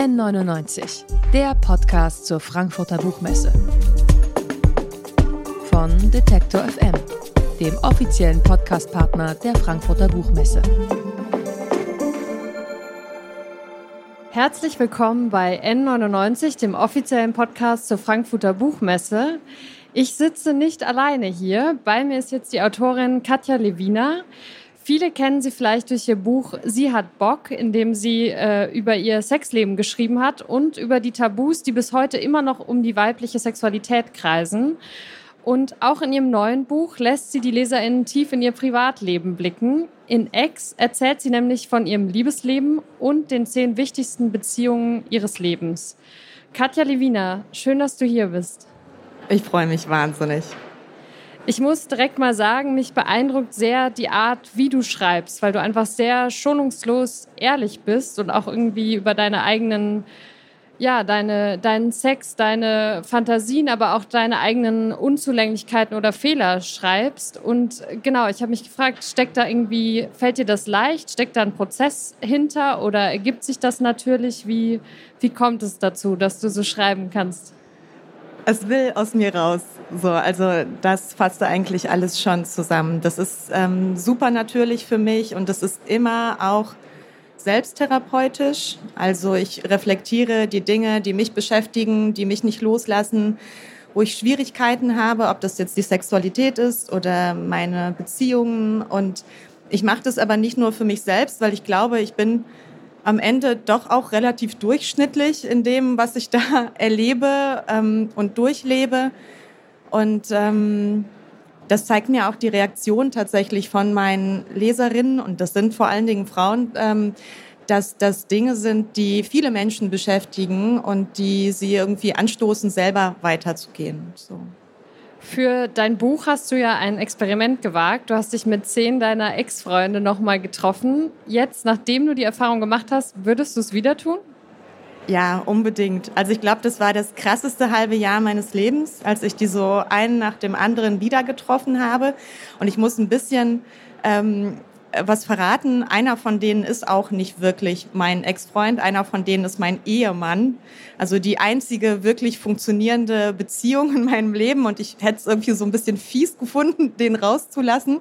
N99, der Podcast zur Frankfurter Buchmesse. Von Detektor FM, dem offiziellen Podcastpartner der Frankfurter Buchmesse. Herzlich willkommen bei N99, dem offiziellen Podcast zur Frankfurter Buchmesse. Ich sitze nicht alleine hier. Bei mir ist jetzt die Autorin Katja Lewina. Viele kennen sie vielleicht durch ihr Buch Sie hat Bock, in dem sie äh, über ihr Sexleben geschrieben hat und über die Tabus, die bis heute immer noch um die weibliche Sexualität kreisen. Und auch in ihrem neuen Buch lässt sie die LeserInnen tief in ihr Privatleben blicken. In Ex erzählt sie nämlich von ihrem Liebesleben und den zehn wichtigsten Beziehungen ihres Lebens. Katja Lewina, schön, dass du hier bist. Ich freue mich wahnsinnig. Ich muss direkt mal sagen, mich beeindruckt sehr die Art, wie du schreibst, weil du einfach sehr schonungslos ehrlich bist und auch irgendwie über deine eigenen, ja, deine, deinen Sex, deine Fantasien, aber auch deine eigenen Unzulänglichkeiten oder Fehler schreibst. Und genau, ich habe mich gefragt, steckt da irgendwie, fällt dir das leicht? Steckt da ein Prozess hinter oder ergibt sich das natürlich? Wie, wie kommt es dazu, dass du so schreiben kannst? Es will aus mir raus. So, also das fasst eigentlich alles schon zusammen. Das ist ähm, super natürlich für mich und das ist immer auch selbsttherapeutisch. Also ich reflektiere die Dinge, die mich beschäftigen, die mich nicht loslassen, wo ich Schwierigkeiten habe, ob das jetzt die Sexualität ist oder meine Beziehungen. Und ich mache das aber nicht nur für mich selbst, weil ich glaube, ich bin am Ende doch auch relativ durchschnittlich in dem, was ich da erlebe ähm, und durchlebe. Und ähm, das zeigt mir auch die Reaktion tatsächlich von meinen Leserinnen, und das sind vor allen Dingen Frauen, ähm, dass das Dinge sind, die viele Menschen beschäftigen und die sie irgendwie anstoßen, selber weiterzugehen. So. Für dein Buch hast du ja ein Experiment gewagt. Du hast dich mit zehn deiner Ex-Freunde nochmal getroffen. Jetzt, nachdem du die Erfahrung gemacht hast, würdest du es wieder tun? Ja, unbedingt. Also ich glaube, das war das krasseste halbe Jahr meines Lebens, als ich die so einen nach dem anderen wieder getroffen habe. Und ich muss ein bisschen ähm, was verraten. Einer von denen ist auch nicht wirklich mein Ex-Freund, einer von denen ist mein Ehemann. Also die einzige wirklich funktionierende Beziehung in meinem Leben und ich hätte es irgendwie so ein bisschen fies gefunden, den rauszulassen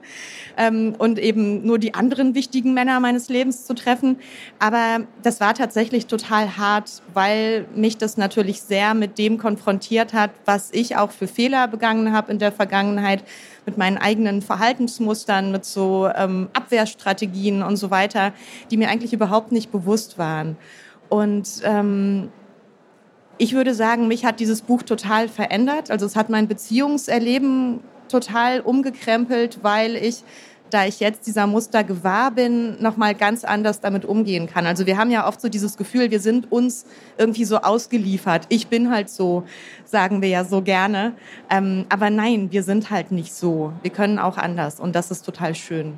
ähm, und eben nur die anderen wichtigen Männer meines Lebens zu treffen. Aber das war tatsächlich total hart, weil mich das natürlich sehr mit dem konfrontiert hat, was ich auch für Fehler begangen habe in der Vergangenheit mit meinen eigenen Verhaltensmustern, mit so ähm, Abwehrstrategien und so weiter, die mir eigentlich überhaupt nicht bewusst waren. Und ähm, ich würde sagen, mich hat dieses Buch total verändert. Also es hat mein Beziehungserleben total umgekrempelt, weil ich da ich jetzt dieser Muster gewahr bin, nochmal ganz anders damit umgehen kann. Also wir haben ja oft so dieses Gefühl, wir sind uns irgendwie so ausgeliefert. Ich bin halt so, sagen wir ja so gerne. Ähm, aber nein, wir sind halt nicht so. Wir können auch anders und das ist total schön.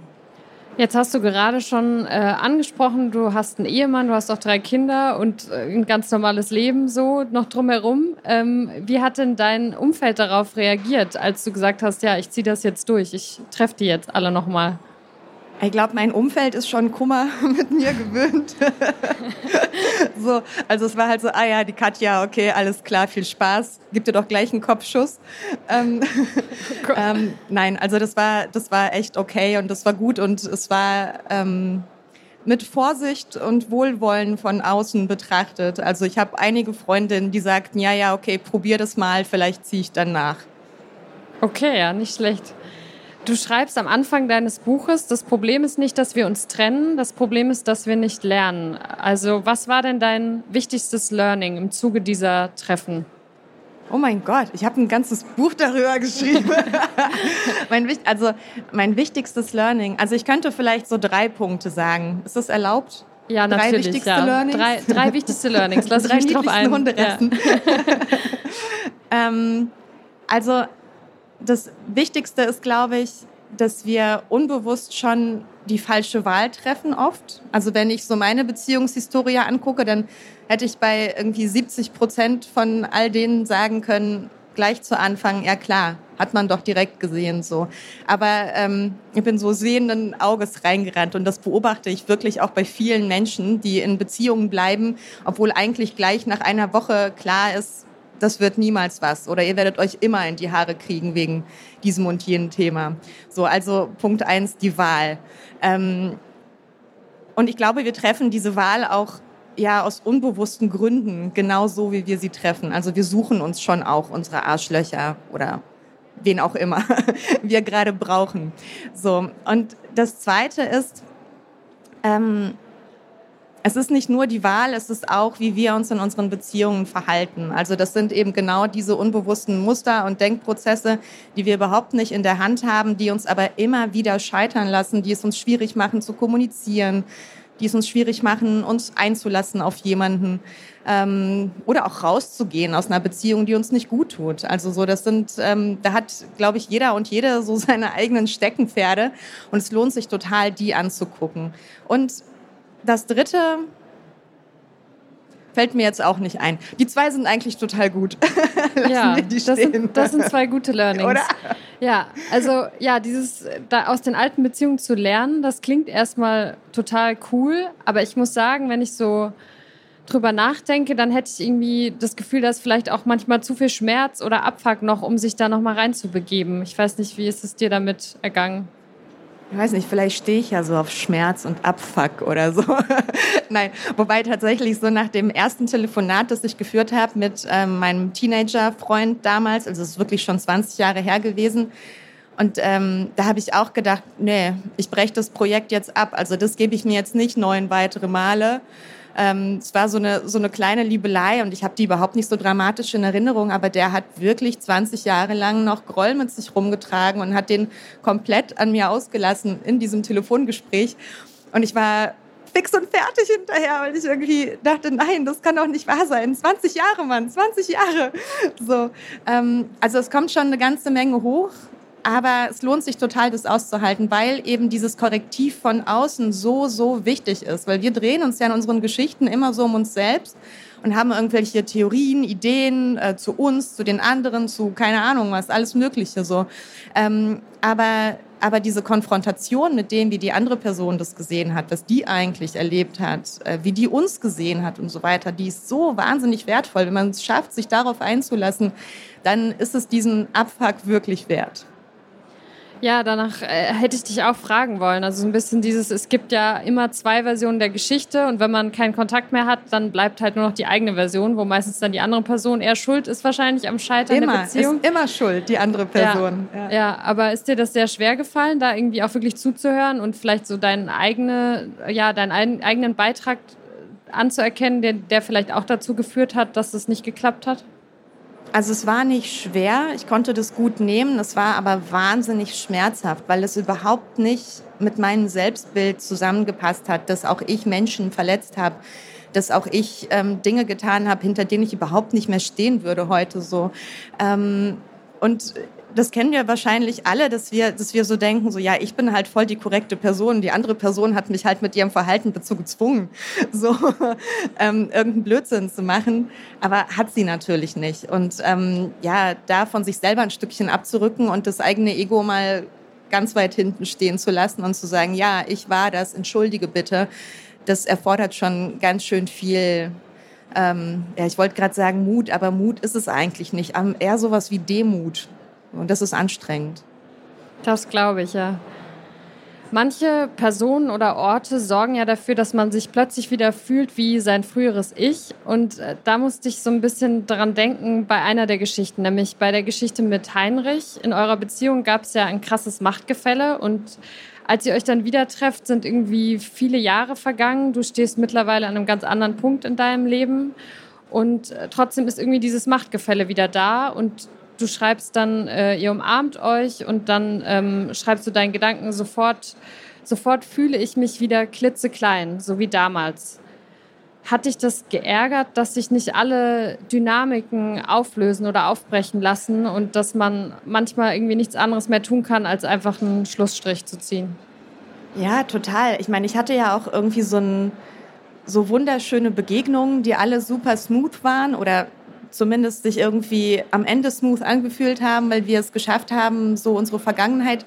Jetzt hast du gerade schon äh, angesprochen, du hast einen Ehemann, du hast auch drei Kinder und äh, ein ganz normales Leben so noch drumherum. Ähm, wie hat denn dein Umfeld darauf reagiert, als du gesagt hast, ja, ich ziehe das jetzt durch, ich treffe die jetzt alle nochmal? Ich glaube, mein Umfeld ist schon Kummer mit mir gewöhnt. so, also es war halt so, ah ja, die Katja, okay, alles klar, viel Spaß, gib dir doch gleich einen Kopfschuss. Ähm, oh ähm, nein, also das war, das war echt okay und das war gut und es war ähm, mit Vorsicht und Wohlwollen von außen betrachtet. Also ich habe einige Freundinnen, die sagten, ja, ja, okay, probier das mal, vielleicht ziehe ich dann nach. Okay, ja, nicht schlecht. Du schreibst am Anfang deines Buches, das Problem ist nicht, dass wir uns trennen, das Problem ist, dass wir nicht lernen. Also was war denn dein wichtigstes Learning im Zuge dieser Treffen? Oh mein Gott, ich habe ein ganzes Buch darüber geschrieben. mein, also mein wichtigstes Learning, also ich könnte vielleicht so drei Punkte sagen. Ist das erlaubt? Ja, drei natürlich. Wichtigste ja. Learnings? Drei, drei wichtigste Learnings. Lass drei mich drauf ein. Hunderessen. Ja. ähm, also das Wichtigste ist, glaube ich, dass wir unbewusst schon die falsche Wahl treffen oft. Also wenn ich so meine Beziehungshistorie angucke, dann hätte ich bei irgendwie 70 Prozent von all denen sagen können, gleich zu Anfang, ja klar, hat man doch direkt gesehen so. Aber ähm, ich bin so sehenden Auges reingerannt und das beobachte ich wirklich auch bei vielen Menschen, die in Beziehungen bleiben, obwohl eigentlich gleich nach einer Woche klar ist, das wird niemals was. Oder ihr werdet euch immer in die Haare kriegen wegen diesem und jenem Thema. So, also Punkt eins, die Wahl. Ähm, und ich glaube, wir treffen diese Wahl auch ja aus unbewussten Gründen, genauso wie wir sie treffen. Also wir suchen uns schon auch unsere Arschlöcher oder wen auch immer wir gerade brauchen. So und das Zweite ist, ähm, es ist nicht nur die Wahl, es ist auch, wie wir uns in unseren Beziehungen verhalten. Also das sind eben genau diese unbewussten Muster und Denkprozesse, die wir überhaupt nicht in der Hand haben, die uns aber immer wieder scheitern lassen, die es uns schwierig machen zu kommunizieren, die es uns schwierig machen, uns einzulassen auf jemanden ähm, oder auch rauszugehen aus einer Beziehung, die uns nicht gut tut. Also so, das sind, ähm, da hat, glaube ich, jeder und jede so seine eigenen Steckenpferde und es lohnt sich total, die anzugucken. Und das dritte fällt mir jetzt auch nicht ein. Die zwei sind eigentlich total gut. ja, das sind, das sind, zwei gute Learnings. Oder? Ja, also ja, dieses da aus den alten Beziehungen zu lernen, das klingt erstmal total cool, aber ich muss sagen, wenn ich so drüber nachdenke, dann hätte ich irgendwie das Gefühl, dass vielleicht auch manchmal zu viel Schmerz oder Abfuck noch, um sich da noch mal reinzubegeben. Ich weiß nicht, wie ist es dir damit ergangen? Ich weiß nicht, vielleicht stehe ich ja so auf Schmerz und Abfuck oder so. Nein, wobei tatsächlich so nach dem ersten Telefonat, das ich geführt habe mit ähm, meinem Teenager-Freund damals, also es ist wirklich schon 20 Jahre her gewesen, und ähm, da habe ich auch gedacht, nee, ich breche das Projekt jetzt ab. Also das gebe ich mir jetzt nicht neun weitere Male. Ähm, es war so eine, so eine kleine Liebelei und ich habe die überhaupt nicht so dramatisch in Erinnerung, aber der hat wirklich 20 Jahre lang noch Groll mit sich rumgetragen und hat den komplett an mir ausgelassen in diesem Telefongespräch. Und ich war fix und fertig hinterher, weil ich irgendwie dachte, nein, das kann doch nicht wahr sein. 20 Jahre, Mann, 20 Jahre. So, ähm, also es kommt schon eine ganze Menge hoch aber es lohnt sich total, das auszuhalten, weil eben dieses Korrektiv von außen so, so wichtig ist. Weil wir drehen uns ja in unseren Geschichten immer so um uns selbst und haben irgendwelche Theorien, Ideen äh, zu uns, zu den anderen, zu keine Ahnung was, alles Mögliche so. Ähm, aber, aber diese Konfrontation mit dem, wie die andere Person das gesehen hat, was die eigentlich erlebt hat, äh, wie die uns gesehen hat und so weiter, die ist so wahnsinnig wertvoll. Wenn man es schafft, sich darauf einzulassen, dann ist es diesen Abfuck wirklich wert. Ja, danach äh, hätte ich dich auch fragen wollen. Also so ein bisschen dieses, es gibt ja immer zwei Versionen der Geschichte und wenn man keinen Kontakt mehr hat, dann bleibt halt nur noch die eigene Version, wo meistens dann die andere Person eher schuld ist wahrscheinlich am Scheitern immer, der Beziehung. Ist immer schuld, die andere Person. Ja, ja. ja, aber ist dir das sehr schwer gefallen, da irgendwie auch wirklich zuzuhören und vielleicht so deinen, eigene, ja, deinen eigenen Beitrag anzuerkennen, der, der vielleicht auch dazu geführt hat, dass es nicht geklappt hat? Also es war nicht schwer, ich konnte das gut nehmen, es war aber wahnsinnig schmerzhaft, weil es überhaupt nicht mit meinem Selbstbild zusammengepasst hat, dass auch ich Menschen verletzt habe, dass auch ich ähm, Dinge getan habe, hinter denen ich überhaupt nicht mehr stehen würde heute so. Ähm, und das kennen wir wahrscheinlich alle, dass wir, dass wir so denken, so ja, ich bin halt voll die korrekte Person, die andere Person hat mich halt mit ihrem Verhalten dazu gezwungen, so ähm, irgendeinen Blödsinn zu machen, aber hat sie natürlich nicht. Und ähm, ja, da von sich selber ein Stückchen abzurücken und das eigene Ego mal ganz weit hinten stehen zu lassen und zu sagen, ja, ich war das, entschuldige bitte, das erfordert schon ganz schön viel ähm, ja, ich wollte gerade sagen Mut, aber Mut ist es eigentlich nicht. Eher sowas wie Demut. Und das ist anstrengend. Das glaube ich, ja. Manche Personen oder Orte sorgen ja dafür, dass man sich plötzlich wieder fühlt wie sein früheres Ich. Und äh, da musste ich so ein bisschen dran denken bei einer der Geschichten, nämlich bei der Geschichte mit Heinrich. In eurer Beziehung gab es ja ein krasses Machtgefälle und als ihr euch dann wieder trefft, sind irgendwie viele Jahre vergangen. Du stehst mittlerweile an einem ganz anderen Punkt in deinem Leben. Und äh, trotzdem ist irgendwie dieses Machtgefälle wieder da. Und du schreibst dann, äh, ihr umarmt euch und dann ähm, schreibst du deinen Gedanken sofort, sofort fühle ich mich wieder klitzeklein, so wie damals. Hat dich das geärgert, dass sich nicht alle Dynamiken auflösen oder aufbrechen lassen und dass man manchmal irgendwie nichts anderes mehr tun kann, als einfach einen Schlussstrich zu ziehen? Ja, total. Ich meine, ich hatte ja auch irgendwie so, ein, so wunderschöne Begegnungen, die alle super smooth waren oder zumindest sich irgendwie am Ende smooth angefühlt haben, weil wir es geschafft haben, so unsere Vergangenheit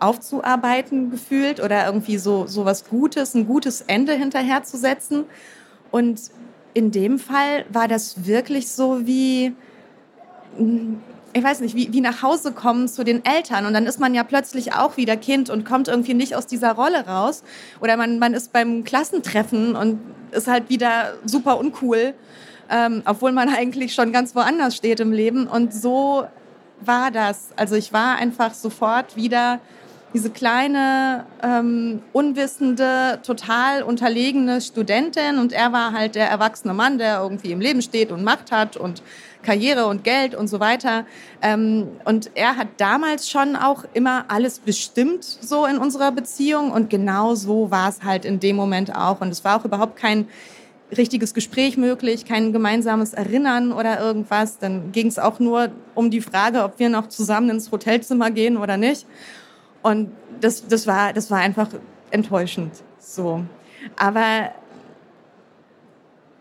aufzuarbeiten gefühlt oder irgendwie so, so was Gutes, ein gutes Ende hinterherzusetzen. Und in dem Fall war das wirklich so wie, ich weiß nicht, wie, wie nach Hause kommen zu den Eltern. Und dann ist man ja plötzlich auch wieder Kind und kommt irgendwie nicht aus dieser Rolle raus. Oder man, man ist beim Klassentreffen und ist halt wieder super uncool, ähm, obwohl man eigentlich schon ganz woanders steht im Leben. Und so war das. Also ich war einfach sofort wieder diese kleine, ähm, unwissende, total unterlegene Studentin und er war halt der erwachsene Mann, der irgendwie im Leben steht und Macht hat und Karriere und Geld und so weiter. Ähm, und er hat damals schon auch immer alles bestimmt so in unserer Beziehung und genau so war es halt in dem Moment auch. Und es war auch überhaupt kein richtiges Gespräch möglich, kein gemeinsames Erinnern oder irgendwas. Dann ging es auch nur um die Frage, ob wir noch zusammen ins Hotelzimmer gehen oder nicht. Und das, das, war, das war einfach enttäuschend. So. Aber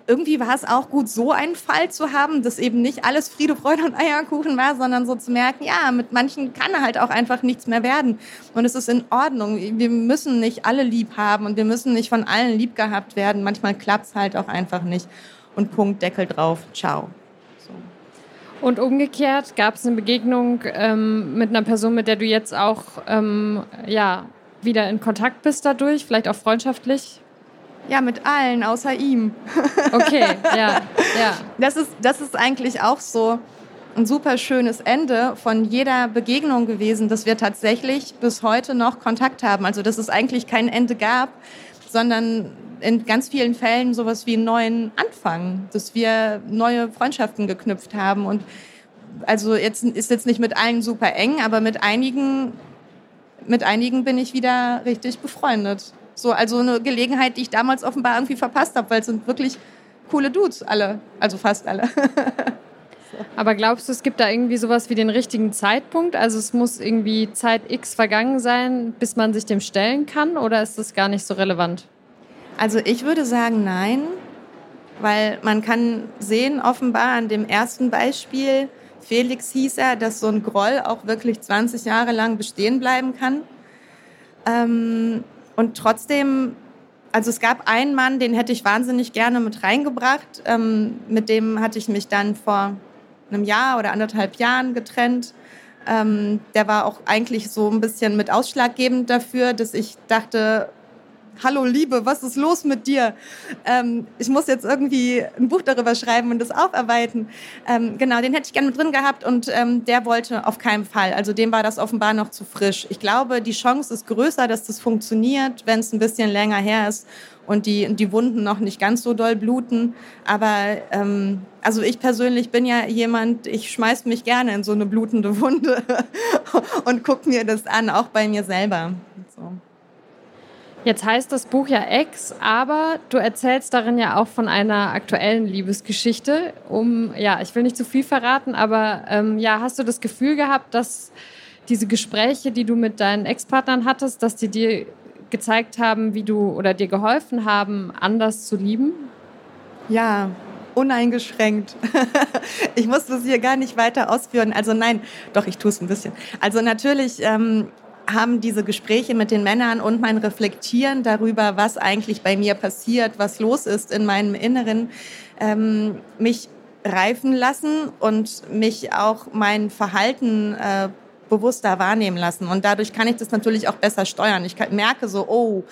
irgendwie war es auch gut, so einen Fall zu haben, dass eben nicht alles Friede, Freude und Eierkuchen war, sondern so zu merken, ja, mit manchen kann halt auch einfach nichts mehr werden. Und es ist in Ordnung. Wir müssen nicht alle lieb haben und wir müssen nicht von allen lieb gehabt werden. Manchmal klappt es halt auch einfach nicht. Und Punkt, Deckel drauf, ciao. Und umgekehrt gab es eine Begegnung ähm, mit einer Person, mit der du jetzt auch ähm, ja, wieder in Kontakt bist dadurch, vielleicht auch freundschaftlich? Ja, mit allen, außer ihm. Okay, ja, ja. Das ist, das ist eigentlich auch so ein super schönes Ende von jeder Begegnung gewesen, dass wir tatsächlich bis heute noch Kontakt haben. Also, dass es eigentlich kein Ende gab, sondern in ganz vielen Fällen sowas wie einen neuen Anfang, dass wir neue Freundschaften geknüpft haben. Und also jetzt ist jetzt nicht mit allen super eng, aber mit einigen, mit einigen bin ich wieder richtig befreundet. So, also eine Gelegenheit, die ich damals offenbar irgendwie verpasst habe, weil es sind wirklich coole Dudes, alle, also fast alle. Aber glaubst du, es gibt da irgendwie sowas wie den richtigen Zeitpunkt? Also es muss irgendwie Zeit X vergangen sein, bis man sich dem stellen kann, oder ist das gar nicht so relevant? Also ich würde sagen, nein, weil man kann sehen, offenbar an dem ersten Beispiel, Felix hieß er, dass so ein Groll auch wirklich 20 Jahre lang bestehen bleiben kann. Ähm, und trotzdem, also es gab einen Mann, den hätte ich wahnsinnig gerne mit reingebracht. Ähm, mit dem hatte ich mich dann vor einem Jahr oder anderthalb Jahren getrennt. Ähm, der war auch eigentlich so ein bisschen mit ausschlaggebend dafür, dass ich dachte, hallo Liebe, was ist los mit dir? Ähm, ich muss jetzt irgendwie ein Buch darüber schreiben und das aufarbeiten. Ähm, genau, den hätte ich gerne drin gehabt und ähm, der wollte auf keinen Fall. Also dem war das offenbar noch zu frisch. Ich glaube, die Chance ist größer, dass das funktioniert, wenn es ein bisschen länger her ist und die, die Wunden noch nicht ganz so doll bluten. Aber ähm, also ich persönlich bin ja jemand, ich schmeiß mich gerne in so eine blutende Wunde und guck mir das an, auch bei mir selber. Jetzt heißt das Buch ja Ex, aber du erzählst darin ja auch von einer aktuellen Liebesgeschichte. Um, ja, ich will nicht zu viel verraten, aber ähm, ja, hast du das Gefühl gehabt, dass diese Gespräche, die du mit deinen Ex-Partnern hattest, dass die dir gezeigt haben, wie du oder dir geholfen haben, anders zu lieben? Ja, uneingeschränkt. ich muss das hier gar nicht weiter ausführen. Also nein, doch, ich tue es ein bisschen. Also natürlich ähm, haben diese Gespräche mit den Männern und mein Reflektieren darüber, was eigentlich bei mir passiert, was los ist in meinem Inneren, ähm, mich reifen lassen und mich auch mein Verhalten äh, bewusster wahrnehmen lassen. Und dadurch kann ich das natürlich auch besser steuern. Ich merke so, oh,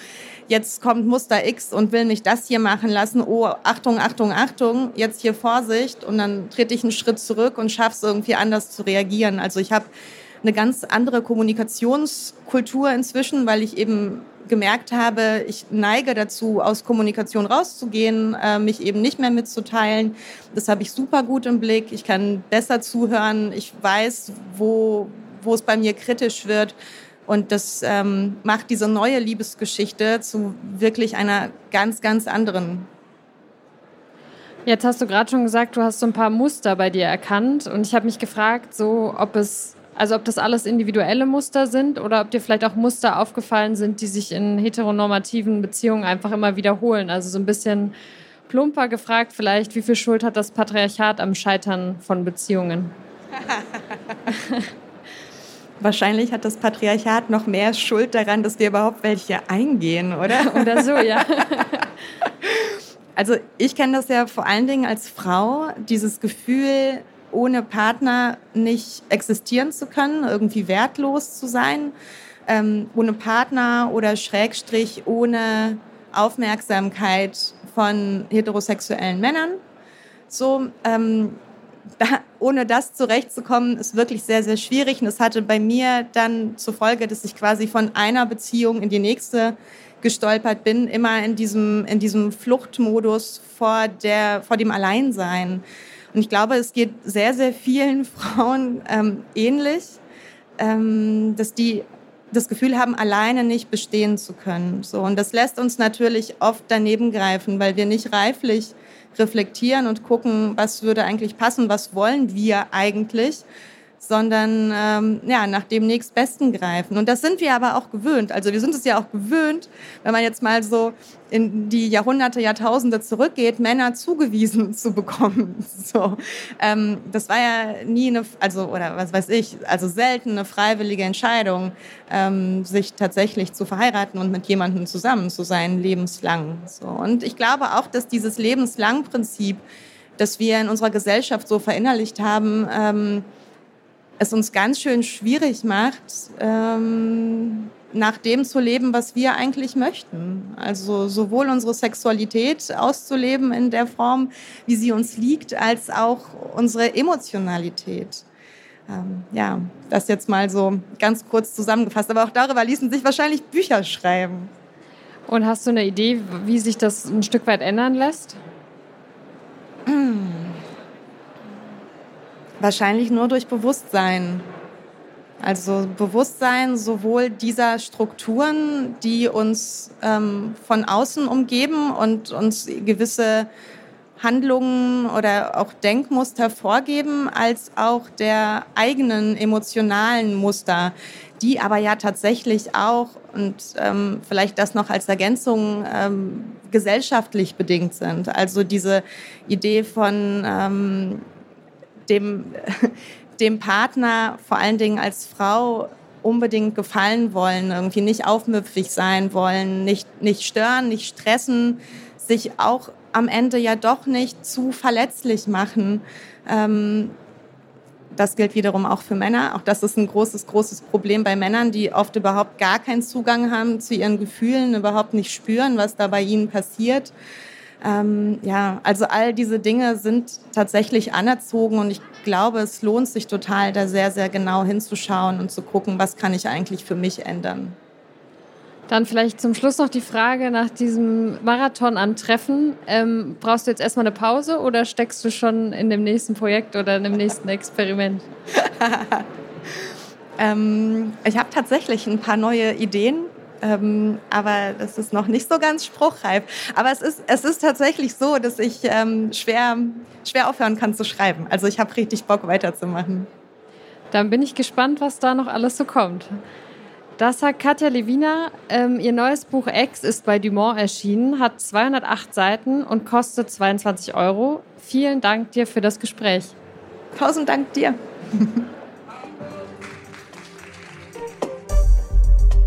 jetzt kommt Muster X und will mich das hier machen lassen. Oh, Achtung, Achtung, Achtung, jetzt hier Vorsicht. Und dann trete ich einen Schritt zurück und schaffe es irgendwie anders zu reagieren. Also ich habe eine ganz andere Kommunikationskultur inzwischen, weil ich eben gemerkt habe, ich neige dazu, aus Kommunikation rauszugehen, äh, mich eben nicht mehr mitzuteilen. Das habe ich super gut im Blick. Ich kann besser zuhören. Ich weiß, wo, wo es bei mir kritisch wird. Und das ähm, macht diese neue Liebesgeschichte zu wirklich einer ganz, ganz anderen. Jetzt hast du gerade schon gesagt, du hast so ein paar Muster bei dir erkannt. Und ich habe mich gefragt, so, ob es also ob das alles individuelle Muster sind oder ob dir vielleicht auch Muster aufgefallen sind, die sich in heteronormativen Beziehungen einfach immer wiederholen. Also so ein bisschen plumper gefragt vielleicht, wie viel Schuld hat das Patriarchat am Scheitern von Beziehungen? Wahrscheinlich hat das Patriarchat noch mehr Schuld daran, dass wir überhaupt welche eingehen, oder? oder so, ja. Also ich kenne das ja vor allen Dingen als Frau, dieses Gefühl, ohne Partner nicht existieren zu können, irgendwie wertlos zu sein, ähm, ohne Partner oder Schrägstrich ohne Aufmerksamkeit von heterosexuellen Männern. So, ähm, da, ohne das zurechtzukommen, ist wirklich sehr, sehr schwierig. Und es hatte bei mir dann zur Folge, dass ich quasi von einer Beziehung in die nächste gestolpert bin, immer in diesem, in diesem Fluchtmodus vor, der, vor dem Alleinsein. Und ich glaube, es geht sehr, sehr vielen Frauen ähm, ähnlich, ähm, dass die das Gefühl haben, alleine nicht bestehen zu können. So, und das lässt uns natürlich oft daneben greifen, weil wir nicht reiflich reflektieren und gucken, was würde eigentlich passen, was wollen wir eigentlich, sondern ähm, ja, nach dem nächstbesten greifen. Und das sind wir aber auch gewöhnt. Also wir sind es ja auch gewöhnt, wenn man jetzt mal so in die Jahrhunderte, Jahrtausende zurückgeht, Männer zugewiesen zu bekommen. So, ähm, das war ja nie eine, also oder was weiß ich, also selten eine freiwillige Entscheidung, ähm, sich tatsächlich zu verheiraten und mit jemandem zusammen zu sein, lebenslang. So und ich glaube auch, dass dieses lebenslang-Prinzip, das wir in unserer Gesellschaft so verinnerlicht haben, ähm, es uns ganz schön schwierig macht, ähm, nach dem zu leben, was wir eigentlich möchten. Also sowohl unsere Sexualität auszuleben in der Form, wie sie uns liegt, als auch unsere Emotionalität. Ähm, ja, das jetzt mal so ganz kurz zusammengefasst. Aber auch darüber ließen sich wahrscheinlich Bücher schreiben. Und hast du eine Idee, wie sich das ein Stück weit ändern lässt? Wahrscheinlich nur durch Bewusstsein. Also Bewusstsein sowohl dieser Strukturen, die uns ähm, von außen umgeben und uns gewisse Handlungen oder auch Denkmuster vorgeben, als auch der eigenen emotionalen Muster, die aber ja tatsächlich auch, und ähm, vielleicht das noch als Ergänzung, ähm, gesellschaftlich bedingt sind. Also diese Idee von ähm, dem, dem Partner, vor allen Dingen als Frau, unbedingt gefallen wollen, irgendwie nicht aufmüpfig sein wollen, nicht, nicht stören, nicht stressen, sich auch am Ende ja doch nicht zu verletzlich machen. Ähm, das gilt wiederum auch für Männer. Auch das ist ein großes, großes Problem bei Männern, die oft überhaupt gar keinen Zugang haben zu ihren Gefühlen, überhaupt nicht spüren, was da bei ihnen passiert. Ähm, ja, also all diese Dinge sind tatsächlich anerzogen und ich glaube, es lohnt sich total, da sehr, sehr genau hinzuschauen und zu gucken, was kann ich eigentlich für mich ändern. Dann vielleicht zum Schluss noch die Frage nach diesem Marathon an Treffen. Ähm, brauchst du jetzt erstmal eine Pause oder steckst du schon in dem nächsten Projekt oder in dem nächsten Experiment? ähm, ich habe tatsächlich ein paar neue Ideen ähm, aber das ist noch nicht so ganz spruchreif. Aber es ist, es ist tatsächlich so, dass ich ähm, schwer, schwer aufhören kann zu schreiben. Also ich habe richtig Bock weiterzumachen. Dann bin ich gespannt, was da noch alles so kommt. Das sagt Katja Levina. Ähm, ihr neues Buch X ist bei Dumont erschienen, hat 208 Seiten und kostet 22 Euro. Vielen Dank dir für das Gespräch. Tausend Dank dir.